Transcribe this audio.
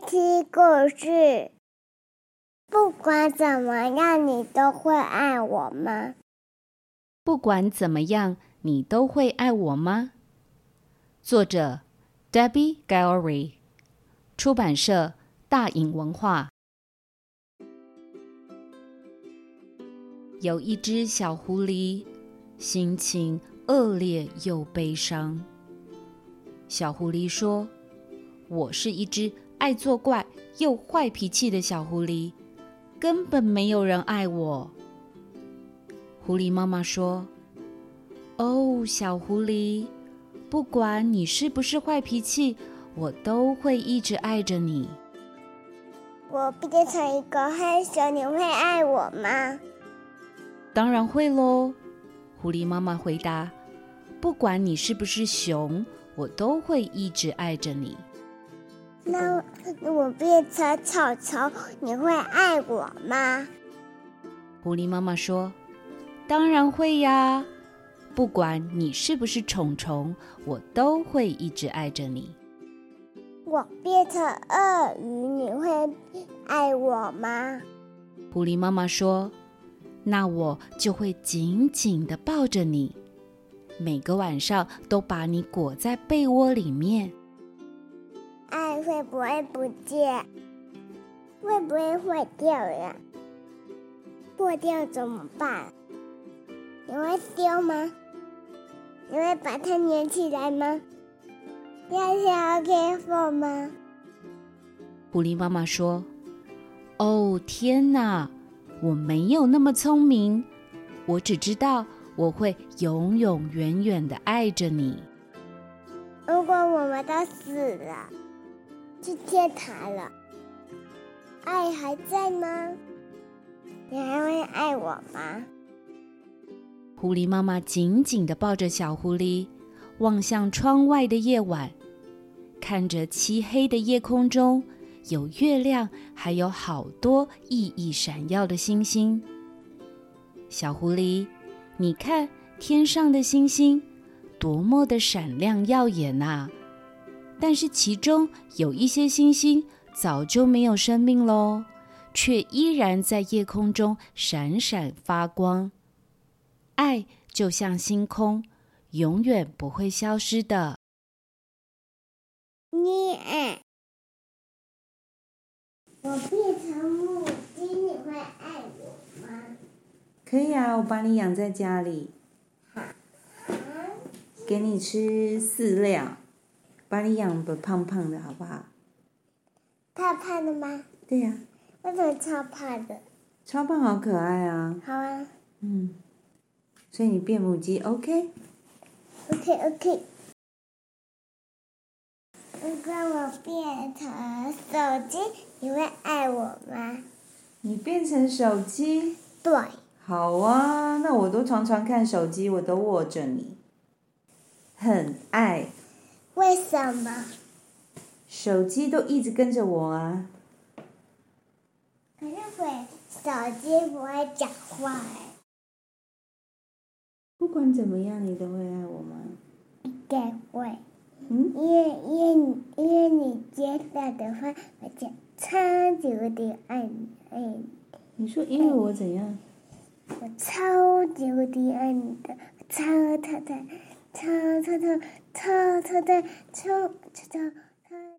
听故事。不管怎么样，你都会爱我吗？不管怎么样，你都会爱我吗？作者：Debbie Gowry，出版社：大颖文化。有一只小狐狸，心情恶劣又悲伤。小狐狸说：“我是一只爱作怪又坏脾气的小狐狸，根本没有人爱我。”狐狸妈妈说：“哦，小狐狸，不管你是不是坏脾气，我都会一直爱着你。”我变成一个黑熊，你会爱我吗？当然会喽，狐狸妈妈回答：“不管你是不是熊，我都会一直爱着你。”那我变成草丛，你会爱我吗？狐狸妈妈说：“当然会呀，不管你是不是虫虫，我都会一直爱着你。”我变成鳄鱼，你会爱我吗？狐狸妈妈说。那我就会紧紧的抱着你，每个晚上都把你裹在被窝里面。爱会不会不见？会不会坏掉呀？破掉怎么办？你会丢吗？你会把它粘起来吗？要小 K 风吗？狐狸妈妈说：“哦，天哪！”我没有那么聪明，我只知道我会永永远远的爱着你。如果我们都死了，去天堂了，爱还在吗？你还会爱我吗？狐狸妈妈紧紧的抱着小狐狸，望向窗外的夜晚，看着漆黑的夜空中。有月亮，还有好多熠熠闪耀的星星。小狐狸，你看天上的星星，多么的闪亮耀眼呐！但是其中有一些星星早就没有生命喽，却依然在夜空中闪闪发光。爱就像星空，永远不会消失的。你爱。我变成母鸡，你会爱我吗？可以啊，我把你养在家里，好，给你吃饲料，把你养的胖胖的，好不好？胖胖的吗？对呀。为什么超胖的？超胖好可爱啊！好啊。嗯。所以你变母鸡，OK？OK，OK。如果我变成手机，你会爱我吗？你变成手机？对。好啊，那我都常常看手机，我都握着你，很爱。为什么？手机都一直跟着我啊。可是会手机不会讲话哎。不管怎么样，你都会爱我吗？应该会。嗯，因为因为因为你接下的话，我就超级无敌爱你爱你。你说因为我怎样？我超级无敌爱你的，超超超臭臭臭臭臭的臭臭